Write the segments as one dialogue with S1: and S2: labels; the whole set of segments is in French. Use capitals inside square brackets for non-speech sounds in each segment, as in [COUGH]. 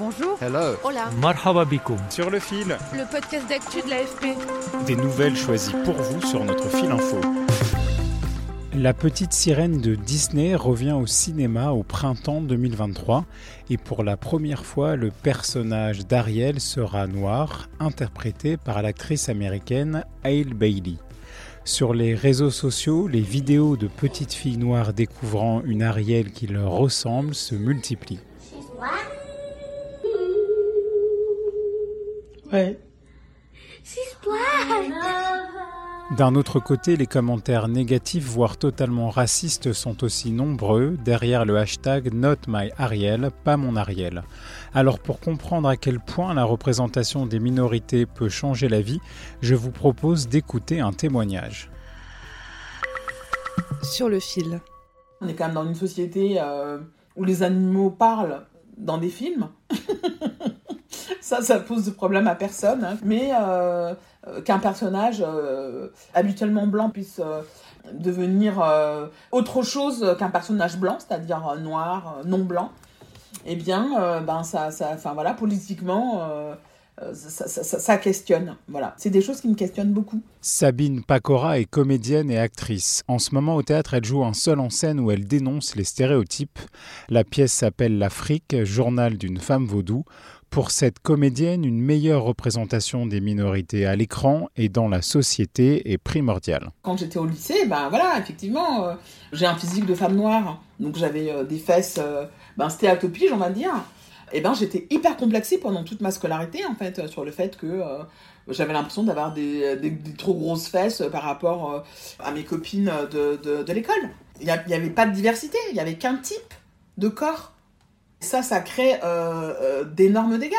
S1: Bonjour.
S2: Hello.
S1: Hola.
S3: Marhaba bikoum.
S4: Sur le fil.
S1: Le podcast d'actu de l'AFP.
S4: Des nouvelles choisies pour vous sur notre fil info.
S5: La petite sirène de Disney revient au cinéma au printemps 2023 et pour la première fois le personnage d'Ariel sera noir, interprété par l'actrice américaine Hale Bailey. Sur les réseaux sociaux, les vidéos de petites filles noires découvrant une Ariel qui leur ressemble se multiplient.
S6: Ouais.
S5: D'un autre côté, les commentaires négatifs, voire totalement racistes, sont aussi nombreux derrière le hashtag Not My Ariel, pas mon Ariel. Alors pour comprendre à quel point la représentation des minorités peut changer la vie, je vous propose d'écouter un témoignage.
S6: Sur le fil.
S7: On est quand même dans une société euh, où les animaux parlent dans des films. [LAUGHS] ça, ça pose de problème à personne. hein. Mais euh, euh, qu'un personnage euh, habituellement blanc puisse devenir autre chose qu'un personnage blanc, c'est-à-dire noir, non blanc, eh bien, ben ça, ça, enfin voilà, politiquement, ça, ça- ça- ça questionne. Voilà, c'est des choses qui me questionnent beaucoup.
S5: Sabine Pacora est comédienne et actrice. En ce moment au théâtre, elle joue un seul en scène où elle dénonce les stéréotypes. La pièce s'appelle L'Afrique, journal d'une femme vaudou. Pour cette comédienne, une meilleure représentation des minorités à l'écran et dans la société est primordiale.
S7: Quand j'étais au lycée, ben voilà, effectivement, euh, j'ai un physique de femme noire, donc j'avais euh, des fesses, euh, ben topige, on va dire. Et ben j'étais hyper complexée pendant toute ma scolarité, en fait, sur le fait que euh, j'avais l'impression d'avoir des, trop grosses fesses par rapport à mes copines de, de, de l'école. Il n'y avait pas de diversité, il n'y avait qu'un type de corps. Ça, ça crée euh, euh, d'énormes dégâts.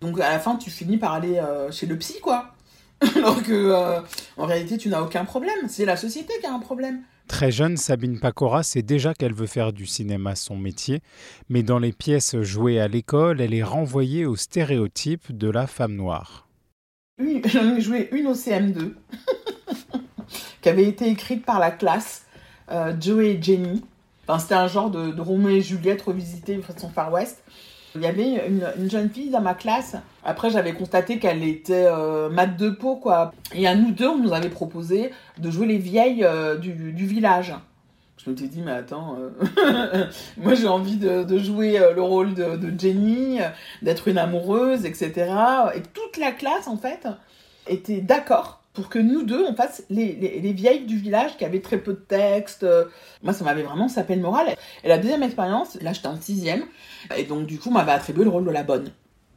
S7: Donc à la fin, tu finis par aller euh, chez le psy, quoi. [LAUGHS] Alors que, euh, en réalité, tu n'as aucun problème. C'est la société qui a un problème.
S5: Très jeune, Sabine Pacora sait déjà qu'elle veut faire du cinéma son métier, mais dans les pièces jouées à l'école, elle est renvoyée aux stéréotypes de la femme noire.
S7: J'en ai joué une au CM2, [LAUGHS] qui avait été écrite par la classe, euh, Joey et Jenny. C'était un genre de, de et Juliette revisité de façon Far West. Il y avait une, une jeune fille dans ma classe. Après, j'avais constaté qu'elle était euh, mat de peau, quoi. Et à nous deux, on nous avait proposé de jouer les vieilles euh, du, village. Je me suis dit, mais attends, euh, [LAUGHS] moi j'ai envie de, jouer euh, le rôle de, Jenny, d'être une amoureuse, etc. Et toute la classe, en fait, était d'accord pour que nous deux, on fasse les, les, les vieilles du village qui avaient très peu de texte. Euh, Moi, ça m'avait vraiment sapé le moral. Et la deuxième expérience, là, j'étais en sixième, et donc du coup, m'avait attribué le rôle de la bonne.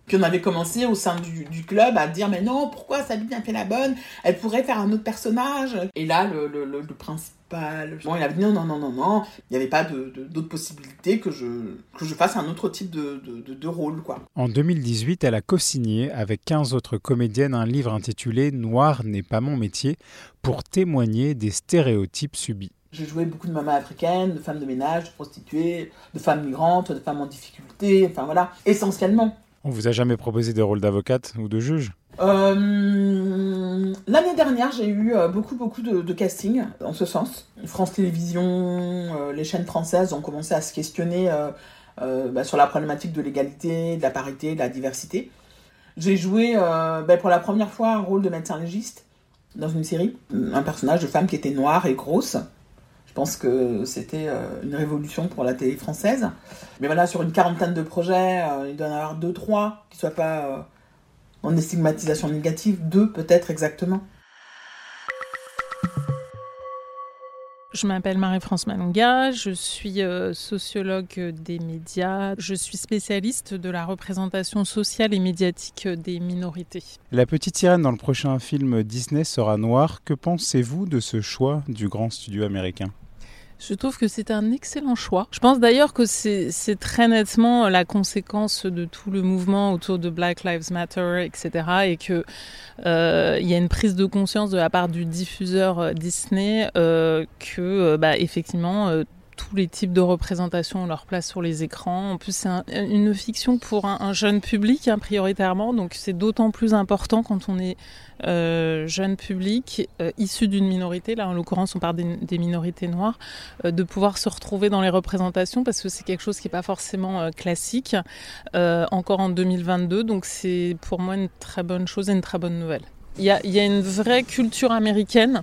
S7: Puis on avait commencé au sein du, du club à dire mais non pourquoi Sabine a fait la bonne? Elle pourrait faire un autre personnage et là le, le, le, le principal bon il avait dit non non non non non il n'y avait pas d'autres possibilités que je que je fasse un autre type de, de, de, de rôle quoi
S5: En 2018, elle a co-signé avec 15 autres comédiennes un livre intitulé Noir n'est pas mon métier pour témoigner des stéréotypes subis.
S7: J'ai joué beaucoup de mamans africaines, de femmes de ménage, de prostituées, de femmes migrantes, de femmes en difficulté, enfin voilà, essentiellement.
S5: On vous a jamais proposé des rôles d'avocate ou de juge?
S7: Euh, L'année dernière, j'ai eu euh, beaucoup, beaucoup de, de castings en ce sens. France Télévisions, euh, les chaînes françaises ont commencé à se questionner bah, sur la problématique de l'égalité, de la parité, de la diversité. J'ai joué bah, pour la première fois un rôle de médecin légiste dans une série, un personnage de femme qui était noire et grosse. Je pense que c'était euh, une révolution pour la télé française. Mais voilà, sur une quarantaine de projets, euh, il doit y en avoir deux, trois qui soient pas euh, dans des stigmatisations négatives, deux peut-être exactement.
S8: Je m'appelle Marie-France Malonga, je suis euh, sociologue des médias, je suis spécialiste de la représentation sociale et médiatique des minorités.
S5: La petite sirène dans le prochain film Disney sera noire. Que pensez-vous de ce choix du grand studio américain?
S8: Je trouve que c'est un excellent choix. Je pense d'ailleurs que c'est très nettement la conséquence de tout le mouvement autour de Black Lives Matter, etc. Et que euh, y a une prise de conscience de la part du diffuseur euh, Disney euh, que, bah, effectivement, tous les types de représentations ont leur place sur les écrans. En plus, c'est une fiction pour un, jeune public hein, prioritairement, donc c'est d'autant plus important quand on est euh, jeune public euh, issu d'une minorité, là en l'occurrence on parle des, minorités noires, euh, de pouvoir se retrouver dans les représentations parce que c'est quelque chose qui n'est pas forcément classique encore en 2022. Donc c'est pour moi une très bonne chose et une très bonne nouvelle. Il y a, une vraie culture américaine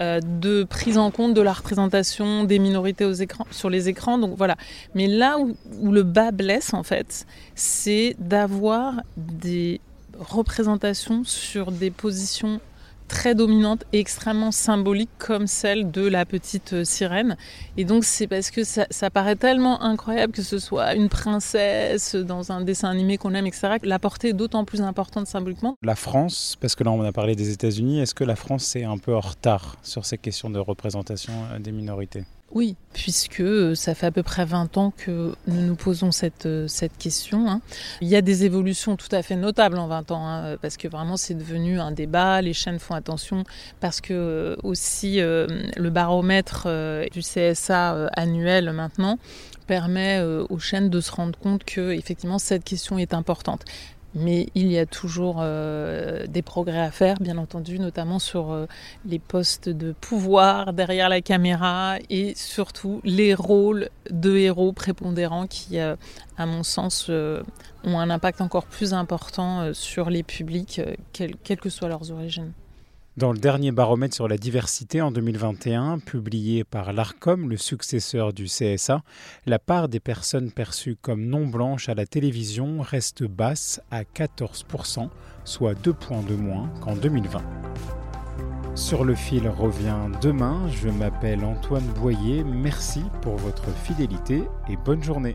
S8: de prise en compte de la représentation des minorités sur les écrans. Donc voilà. Mais là où, où le bas blesse, en fait, c'est d'avoir des représentations sur des positions très dominante et extrêmement symbolique comme celle de la petite euh, sirène. Et donc c'est parce que ça, paraît tellement incroyable que ce soit une princesse dans un dessin animé qu'on aime, etc. La portée est d'autant plus importante symboliquement.
S5: La France, parce que là on a parlé des États-Unis, est-ce que la France est un peu en retard sur ces questions de représentation euh, des minorités?
S8: Oui, puisque euh, ça fait à peu près 20 ans que nous nous posons cette, euh, question. Hein. Il y a des évolutions tout à fait notables en 20 ans, hein, parce que vraiment c'est devenu un débat, les chaînes font attention, parce que euh, aussi le baromètre du CSA annuel maintenant permet aux chaînes de se rendre compte que effectivement cette question est importante. Mais il y a toujours euh, des progrès à faire, bien entendu, notamment sur euh, les postes de pouvoir derrière la caméra et surtout les rôles de héros prépondérants qui, euh, à mon sens, ont un impact encore plus important sur les publics, quelles que soient leurs origines.
S5: Dans le dernier baromètre sur la diversité en 2021, publié par l'ARCOM, le successeur du CSA, la part des personnes perçues comme non blanches à la télévision reste basse à 14%, soit 2 points de moins qu'en 2020. Sur le fil revient demain. Je m'appelle Antoine Boyer. Merci pour votre fidélité et bonne journée.